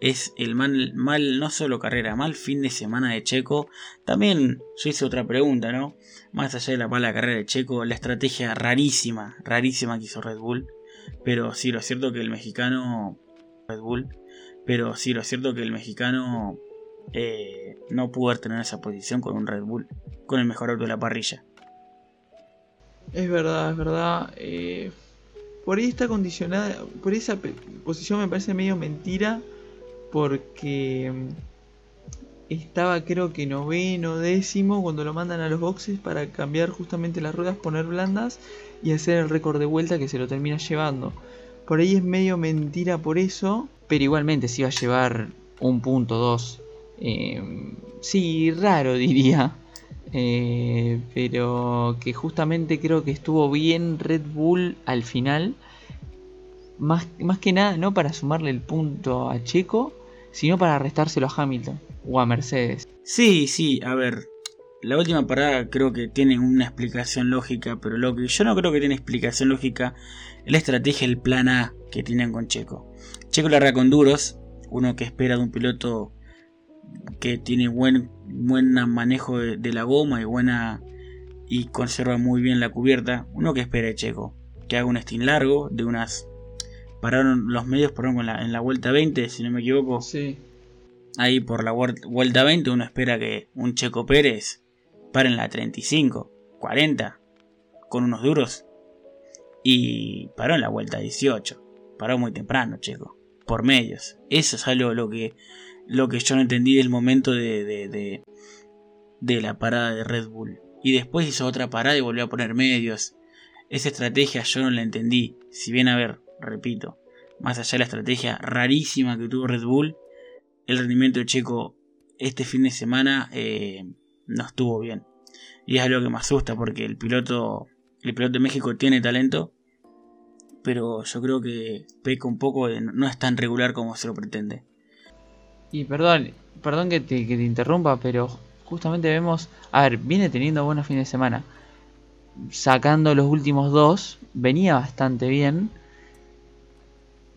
es el mal, mal, no solo carrera, mal fin de semana de Checo. También yo hice otra pregunta, ¿no? Más allá de la mala carrera de Checo, la estrategia rarísima, rarísima que hizo Red Bull. Pero sí, lo cierto que el mexicano. Red Bull. Pero sí, lo cierto que el mexicano eh, no pudo tener esa posición con un Red Bull, con el mejor auto de la parrilla. Es verdad, es verdad. Eh, por ahí está condicionada, por esa posición me parece medio mentira, porque mm, estaba creo que noveno, décimo cuando lo mandan a los boxes para cambiar justamente las ruedas, poner blandas y hacer el récord de vuelta que se lo termina llevando. Por ahí es medio mentira por eso, pero igualmente se iba a llevar un punto, dos. Eh, sí, raro diría. Eh, pero que justamente creo que estuvo bien Red Bull al final. Más, más que nada, no para sumarle el punto a Checo, sino para restárselo a Hamilton o a Mercedes. Sí, sí, a ver. La última parada creo que tiene una explicación lógica, pero lo que yo no creo que tiene explicación lógica es la estrategia, el plan A que tienen con Checo. Checo larga con duros, uno que espera de un piloto que tiene buen, buen manejo de, la goma y buena y conserva muy bien la cubierta. Uno que espera Checo, que haga un stint largo de unas pararon los medios por en la, en la vuelta 20, si no me equivoco. Sí. Ahí por la vuelta 20 uno espera que un Checo Pérez pare en la 35, 40 con unos duros y paró en la vuelta 18. Paró muy temprano, Checo, por medios. Eso es algo lo que lo que yo no entendí del momento de, de, de, la parada de Red Bull. Y después hizo otra parada y volvió a poner medios. Esa estrategia yo no la entendí. Si bien, a ver, repito, más allá de la estrategia rarísima que tuvo Red Bull, el rendimiento de Checo este fin de semana eh, no estuvo bien. Y es algo que me asusta porque el piloto, el piloto de México tiene talento, pero yo creo que peca un poco, de, no es tan regular como se lo pretende. Y perdón, perdón que te, que te interrumpa, pero justamente vemos, a ver, viene teniendo buenos fines de semana. Sacando los últimos dos, venía bastante bien.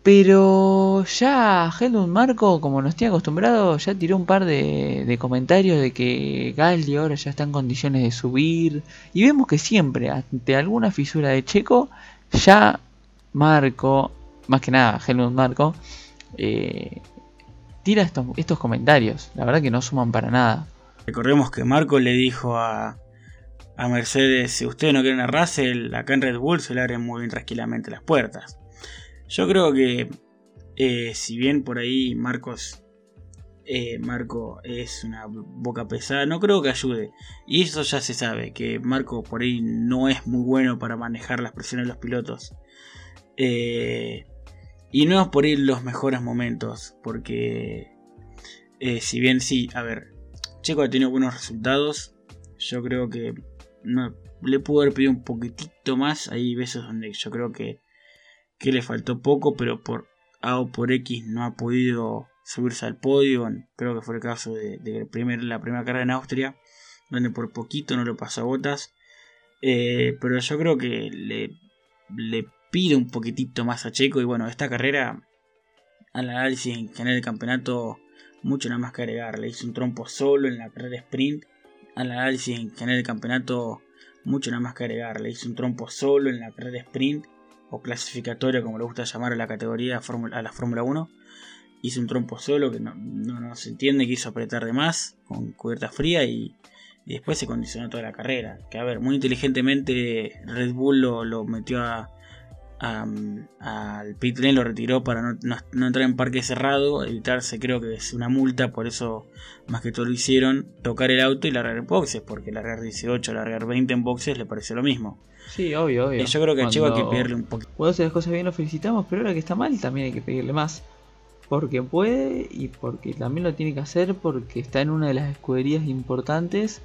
Pero ya Helmut Marco, como nos tiene acostumbrado, ya tiró un par de, comentarios de que Galdi ahora ya está en condiciones de subir. Y vemos que siempre, ante alguna fisura de Checo, ya Marco, más que nada Helmut Marco, eh, tira estos, estos comentarios. La verdad que no suman para nada. Recordemos que Marco le dijo a, a Mercedes, si ustedes no quieren a Russell, acá en Red Bull se le abren muy bien tranquilamente las puertas. Yo creo que eh, si bien por ahí Marcos eh, Marco es una boca pesada, no creo que ayude. Y eso ya se sabe, que Marco por ahí no es muy bueno para manejar las presiones de los pilotos. Eh, y no es por ir los mejores momentos, porque si bien sí, a ver, Checo ha tenido buenos resultados, yo creo que le pudo haber pedido un poquitito más. Hay veces donde yo creo que que le faltó poco, pero por A o por X no ha podido subirse al podio. Creo que fue el caso de, la primera carrera en Austria, donde por poquito no lo pasó a botas. Eh, pero yo creo que le, le pide un poquitito más a Checo. Y bueno, esta carrera, al análisis en general del campeonato, mucho nada más que agregar. Le hizo un trompo solo en la carrera sprint. Al análisis en general del campeonato, mucho nada más que agregar. Le hizo un trompo solo en la carrera sprint o clasificatoria, como le gusta llamar a la categoría a la Fórmula 1. Hizo un trompo solo que no, no, se entiende, quiso apretar de más con cubierta fría y, después se condicionó toda la carrera. Que a ver, muy inteligentemente Red Bull lo, metió a, al pit lane, lo retiró para no, entrar en parque cerrado, evitarse creo que es una multa, por eso más que todo lo hicieron, tocar el auto y largar en boxes, porque largar 18, largar 20 en boxes le pareció lo mismo. Sí, obvio, obvio. Y yo creo que a Checo hay que pedirle un poquito. Cuando hace las cosas bien lo felicitamos, pero ahora que está mal también hay que pedirle más. Porque puede y porque también lo tiene que hacer porque está en una de las escuderías importantes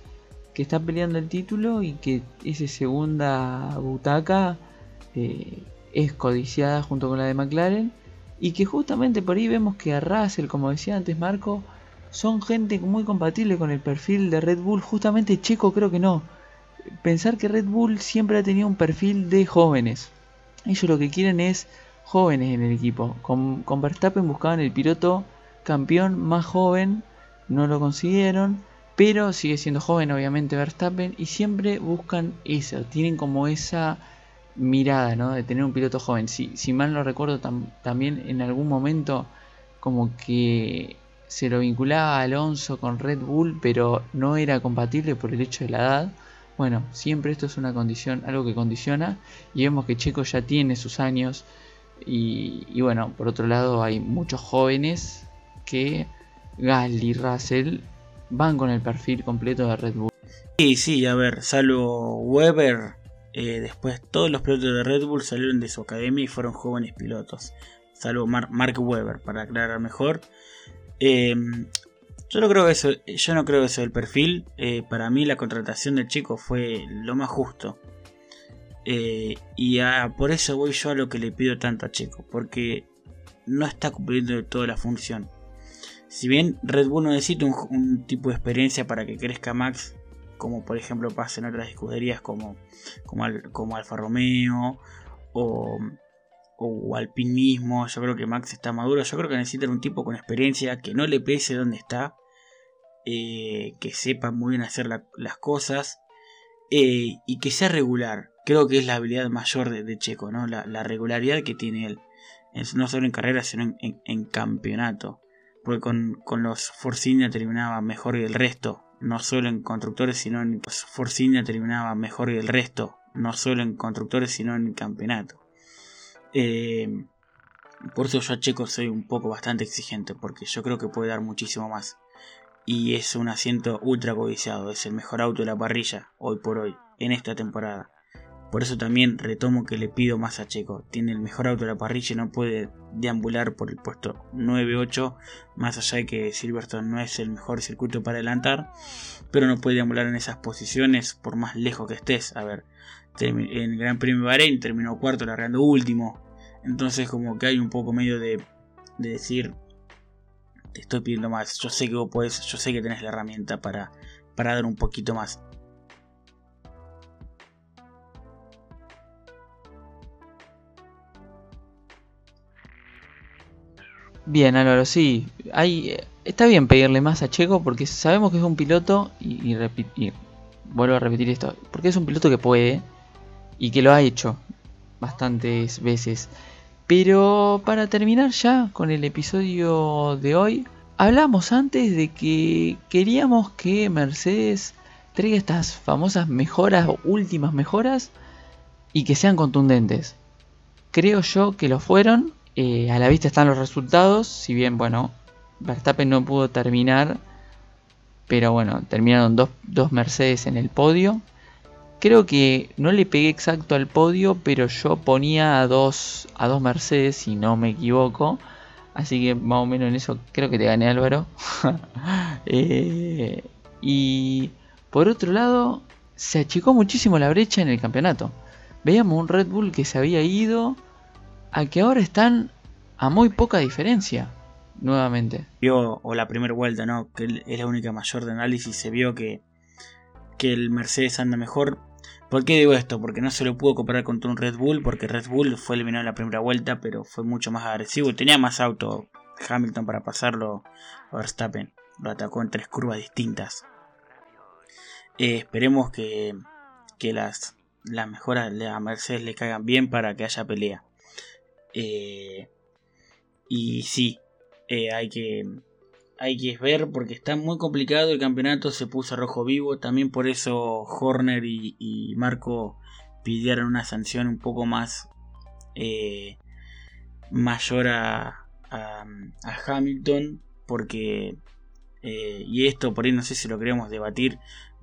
que está peleando el título y que esa segunda butaca eh, es codiciada junto con la de McLaren y que justamente por ahí vemos que a Russell, como decía antes Marco, son gente muy compatible con el perfil de Red Bull, justamente Checo creo que no pensar que Red Bull siempre ha tenido un perfil de jóvenes. Ellos lo que quieren es jóvenes en el equipo. Con, Verstappen buscaban el piloto campeón más joven, no lo consiguieron, pero sigue siendo joven obviamente Verstappen y siempre buscan eso, tienen como esa mirada ¿no? de tener un piloto joven. Si, si mal no recuerdo también en algún momento como que se lo vinculaba a Alonso con Red Bull, pero no era compatible por el hecho de la edad. Bueno, siempre esto es una condición, algo que condiciona y vemos que Checo ya tiene sus años y, bueno, por otro lado hay muchos jóvenes que Gasly Russell van con el perfil completo de Red Bull. Sí, sí, a ver, salvo Weber, eh, después todos los pilotos de Red Bull salieron de su academia y fueron jóvenes pilotos, salvo Mark Webber, para aclarar mejor. Eh, yo no creo eso, yo no creo eso del perfil. Eh, para mí la contratación del chico fue lo más justo. Y por eso voy yo a lo que le pido tanto a Checo. Porque no está cumpliendo toda la función. Si bien Red Bull necesita un, tipo de experiencia para que crezca Max. Como por ejemplo pasa en otras escuderías como, como, como Alfa Romeo. O, o Alpine mismo. Yo creo que Max está maduro. Yo creo que necesita un tipo con experiencia que no le pese donde está eh, que sepa muy bien hacer las cosas eh, y que sea regular. Creo que es la habilidad mayor de, Checo, ¿no? La, regularidad que tiene él, no solo en carrera, sino en, campeonato. Porque con, los Force terminaba mejor que el resto, no solo en constructores, sino en Force terminaba mejor que el resto, no solo en constructores, sino en el campeonato. Eh, por eso yo a Checo soy un poco bastante exigente, porque yo creo que puede dar muchísimo más y es un asiento ultra codiciado, es el mejor auto de la parrilla hoy por hoy, en esta temporada. Por eso también retomo que le pido más a Checo. Tiene el mejor auto de la parrilla y no puede deambular por el puesto 9-8. Más allá de que Silverstone no es el mejor circuito para adelantar. Pero no puede deambular en esas posiciones por más lejos que estés. A ver, en el Gran Premio de Bahrein terminó cuarto, largando último. Entonces como que hay un poco medio de, de decir, te estoy pidiendo más. Yo sé que vos podés, yo sé que tenés la herramienta para, para dar un poquito más. Bien, Álvaro, sí. Hay, está bien pedirle más a Checo porque sabemos que es un piloto y, y, vuelvo a repetir esto, porque es un piloto que puede y que lo ha hecho bastantes veces. Pero para terminar ya con el episodio de hoy, hablamos antes de que queríamos que Mercedes traiga estas famosas mejoras, últimas mejoras, y que sean contundentes. Creo yo que lo fueron. Eh, a la vista están los resultados. Si bien, bueno, Verstappen no pudo terminar. Pero bueno, terminaron dos, dos Mercedes en el podio. Creo que no le pegué exacto al podio, pero yo ponía a dos, a dos Mercedes, si no me equivoco. Así que más o menos en eso creo que te gané Álvaro. (laughs) Eh, y por otro lado, se achicó muchísimo la brecha en el campeonato veíamos un Red Bull que se había ido a que ahora están a muy poca diferencia nuevamente. Vio, o la primera vuelta, ¿no? Que es la única mayor de análisis, se vio que, que el Mercedes anda mejor. ¿Por qué digo esto? Porque no se lo pudo comparar contra un Red Bull, porque Red Bull fue eliminado en la primera vuelta, pero fue mucho más agresivo tenía más auto Hamilton para pasarlo a Verstappen. Lo atacó en tres curvas distintas. Eh, esperemos que, que las las mejoras a Mercedes le caigan bien para que haya pelea. Eh, y sí, eh, hay que hay que ver porque está muy complicado el campeonato, se puso rojo vivo, también por eso Horner y, Marco pidieron una sanción un poco más eh, mayor a, a, Hamilton, porque, y esto por ahí no sé si lo queremos debatir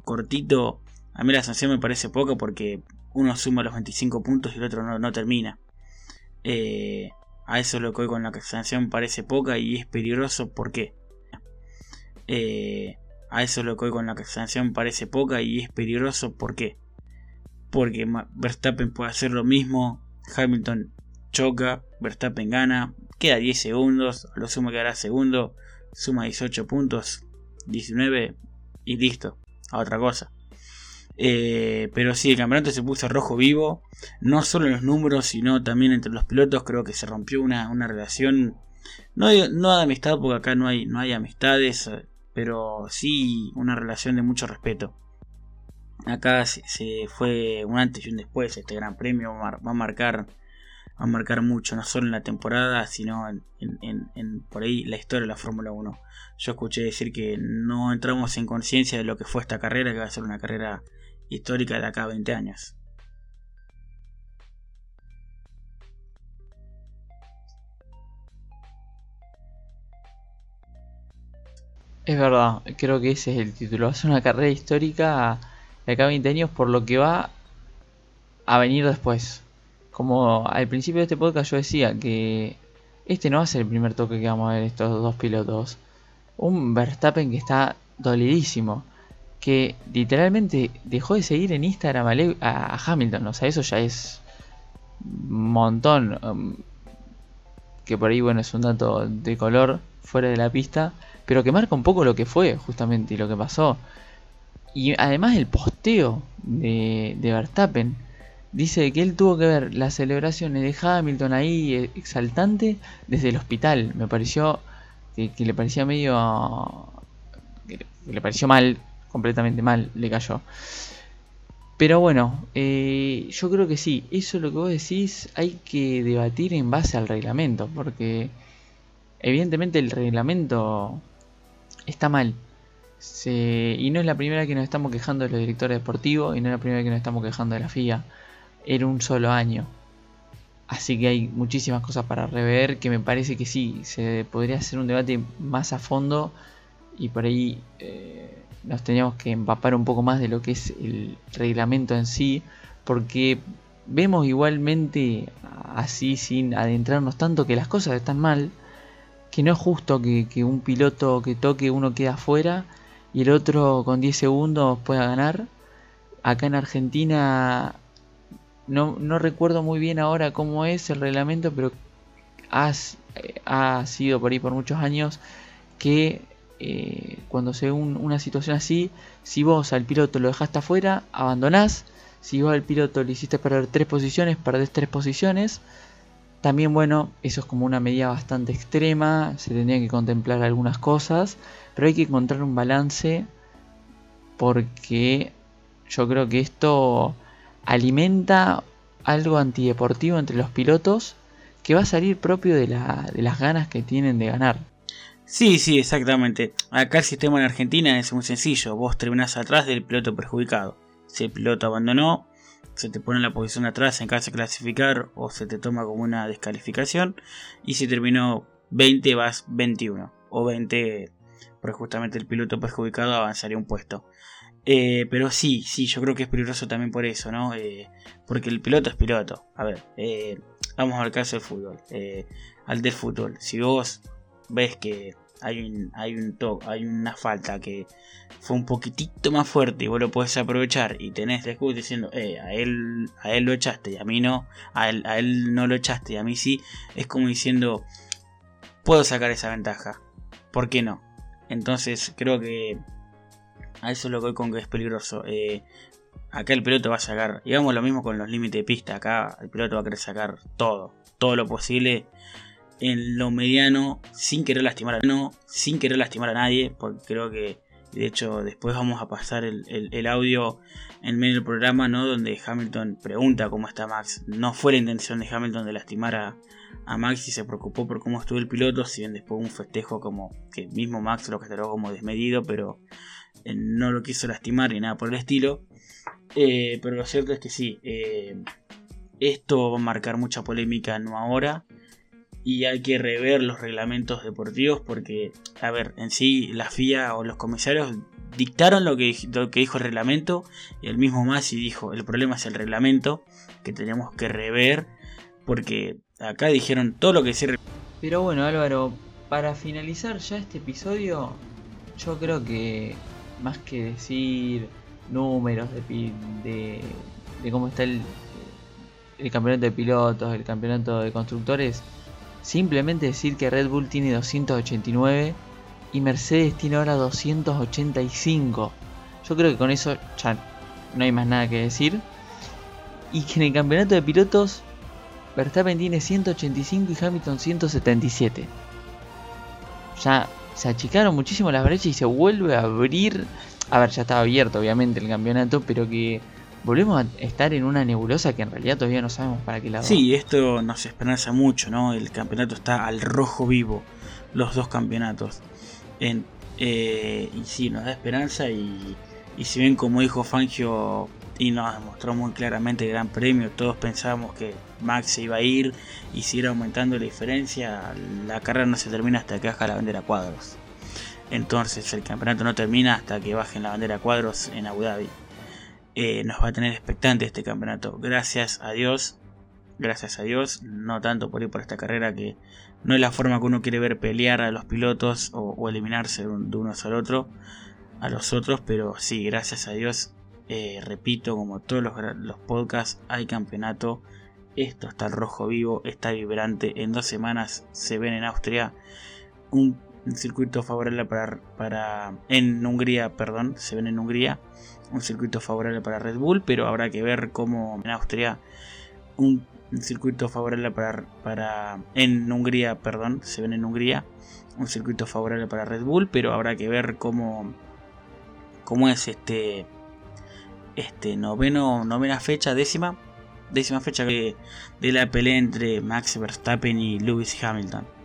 cortito, a mí la sanción me parece poca porque uno suma los 25 puntos y el otro no, termina. Eh, a eso lo que con la sanción parece poca y es peligroso. ¿Por qué? Eh, a eso lo que con la sanción parece poca y es peligroso. ¿Por qué? Porque Verstappen puede hacer lo mismo. Hamilton choca. Verstappen gana. Queda 10 segundos. lo sumo quedará segundo. Suma 18 puntos. 19. Y listo. A otra cosa. Eh, pero sí, el campeonato se puso rojo vivo. No solo en los números, sino también entre los pilotos. Creo que se rompió una, relación. No, no de amistad, porque acá no hay, no hay amistades. Pero sí una relación de mucho respeto. Acá se, fue un antes y un después. Este gran premio va a marcar va a marcar mucho, no solo en la temporada, sino en, en, por ahí la historia de la Fórmula 1. Yo escuché decir que no entramos en conciencia de lo que fue esta carrera, que va a ser una carrera histórica de acá a 20 años. Es verdad, creo que ese es el título. Va a ser una carrera histórica de acá a 20 años por lo que va a venir después. Como al principio de este podcast yo decía que este no va a ser el primer toque que vamos a ver estos dos pilotos. Un Verstappen que está dolidísimo que literalmente dejó de seguir en Instagram a, Hamilton. O sea, eso ya es un montón. Um, que por ahí, bueno, es un dato de color fuera de la pista. Pero que marca un poco lo que fue, justamente, y lo que pasó. Y además el posteo de, de Verstappen. Dice que él tuvo que ver las celebraciones de Hamilton ahí eh, exaltante desde el hospital. Me pareció que, le parecía medio... que le pareció mal completamente mal le cayó. Pero bueno, eh, yo creo que sí, eso lo que vos decís hay que debatir en base al reglamento, porque evidentemente el reglamento está mal. y no es la primera que nos estamos quejando de los directores deportivos y no es la primera que nos estamos quejando de la FIA. Era un solo año. Así que hay muchísimas cosas para rever que me parece que sí, se podría hacer un debate más a fondo y por ahí eh, nos teníamos que empapar un poco más de lo que es el reglamento en sí, porque vemos igualmente así sin adentrarnos tanto que las cosas están mal, que no es justo que, un piloto que toque uno queda afuera y el otro con 10 segundos pueda ganar. Acá en Argentina no, no recuerdo muy bien ahora cómo es el reglamento, pero ha sido por ahí por muchos años que eh, cuando se un, una situación así, si vos al piloto lo dejaste afuera, abandonás. Si vos al piloto le hiciste perder tres posiciones, perdés tres posiciones. También, bueno, eso es como una medida bastante extrema, se tendrían que contemplar algunas cosas, pero hay que encontrar un balance porque yo creo que esto alimenta algo antideportivo entre los pilotos que va a salir propio de las ganas que tienen de ganar. Sí, sí, exactamente. Acá el sistema en Argentina es muy sencillo. Vos terminás atrás del piloto perjudicado. Si el piloto abandonó, se te pone en la posición atrás en caso de clasificar o se te toma como una descalificación. Y si terminó 20 vas 21 o 20 porque justamente el piloto perjudicado avanzaría un puesto. Eh, pero sí, sí, yo creo que es peligroso también por eso, ¿no? Eh, porque el piloto es piloto. A ver, eh, vamos al caso del fútbol. al del fútbol. Si vos ves que hay un, hay un hay una falta que fue un poquitito más fuerte y vos lo podés aprovechar y tenés la excusa diciendo, eh, a él, a él lo echaste y a mí no, a él, a él no lo echaste y a mí sí, es como diciendo, puedo sacar esa ventaja, ¿por qué no? Entonces creo que a eso lo que voy con que es peligroso. Eh, acá el piloto va a sacar, digamos lo mismo con los límites de pista, acá el piloto va a querer sacar todo, todo lo posible en lo mediano sin querer lastimar a no, sin querer lastimar a nadie, porque creo que de hecho después vamos a pasar el, audio en medio del programa, ¿no? Donde Hamilton pregunta cómo está Max. No fue la intención de Hamilton de lastimar a, Max y se preocupó por cómo estuvo el piloto, si bien después un festejo como que mismo Max lo castigó como desmedido, pero eh, no lo quiso lastimar ni nada por el estilo. Eh, pero lo cierto es que sí, eh, esto va a marcar mucha polémica no ahora, y hay que rever los reglamentos deportivos porque, a ver, en sí la FIA o los comisarios dictaron lo que, que dijo el reglamento y el mismo Masi dijo, el problema es el reglamento que tenemos que rever porque acá dijeron todo lo que se... Pero bueno Álvaro, para finalizar ya este episodio, yo creo que más que decir números de, de, de cómo está el, el campeonato de pilotos, el campeonato de constructores, Simplemente decir que Red Bull tiene 289 y Mercedes tiene ahora 285. Yo creo que con eso ya no hay más nada que decir. Y que en el campeonato de pilotos Verstappen tiene 185 y Hamilton 177. Ya se achicaron muchísimo las brechas y se vuelve a abrir. A ver, ya estaba abierto obviamente el campeonato, pero que volvemos a estar en una nebulosa que en realidad todavía no sabemos para qué lado. Sí, esto nos esperanza mucho, ¿no? El campeonato está al rojo vivo, los dos campeonatos. En, eh, y sí, nos da esperanza y, y si bien como dijo Fangio y nos demostró muy claramente el Gran Premio, todos pensábamos que Max se iba a ir y si iba aumentando la diferencia, la carrera no se termina hasta que baja la bandera cuadros. Entonces el campeonato no termina hasta que bajen la bandera cuadros en Abu Dhabi. Eh, nos va a tener expectante este campeonato. Gracias a Dios. Gracias a Dios. No tanto por ir por esta carrera que no es la forma que uno quiere ver pelear a los pilotos o, eliminarse de, unos al otro. A los otros. Pero sí, gracias a Dios. Eh, repito, como todos los, los podcasts, hay campeonato. Esto está rojo vivo, está vibrante. En dos semanas se ven en Austria un circuito favorable para, para en Hungría, perdón, se ven en Hungría un circuito favorable para Red Bull, pero habrá que ver cómo en Austria un circuito favorable para, para en Hungría, perdón, se ven en Hungría un circuito favorable para Red Bull, pero habrá que ver cómo cómo es este este noveno novena fecha, décima décima fecha de, de la pelea entre Max Verstappen y Lewis Hamilton.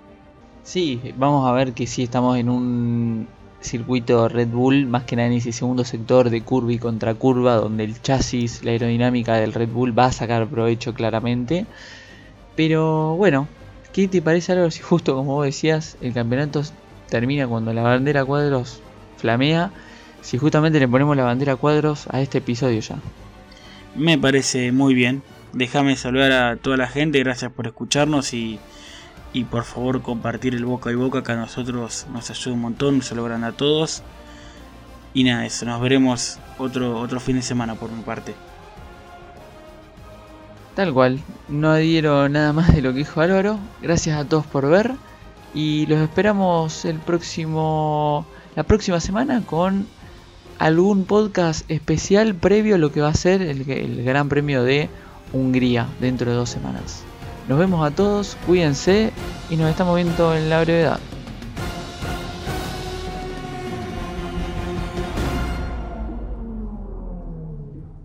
Sí, vamos a ver que si estamos en un circuito Red Bull, más que nada en ese segundo sector de curva y contra curva, donde el chasis, la aerodinámica del Red Bull va a sacar provecho claramente. Pero bueno, ¿qué te parece algo si justo como vos decías, el campeonato termina cuando la bandera cuadros flamea? Si justamente le ponemos la bandera cuadros a este episodio ya. Me parece muy bien. Déjame saludar a toda la gente, gracias por escucharnos y y por favor compartir el boca y boca que a nosotros nos ayuda un montón, se logran a todos. Y nada, eso, nos veremos otro, otro fin de semana por mi parte. Tal cual, no adhiero nada más de lo que dijo Álvaro. Gracias a todos por ver y los esperamos el próximo la próxima semana con algún podcast especial previo a lo que va a ser el, el Gran Premio de Hungría dentro de dos semanas. Nos vemos a todos, cuídense y nos estamos viendo en la brevedad.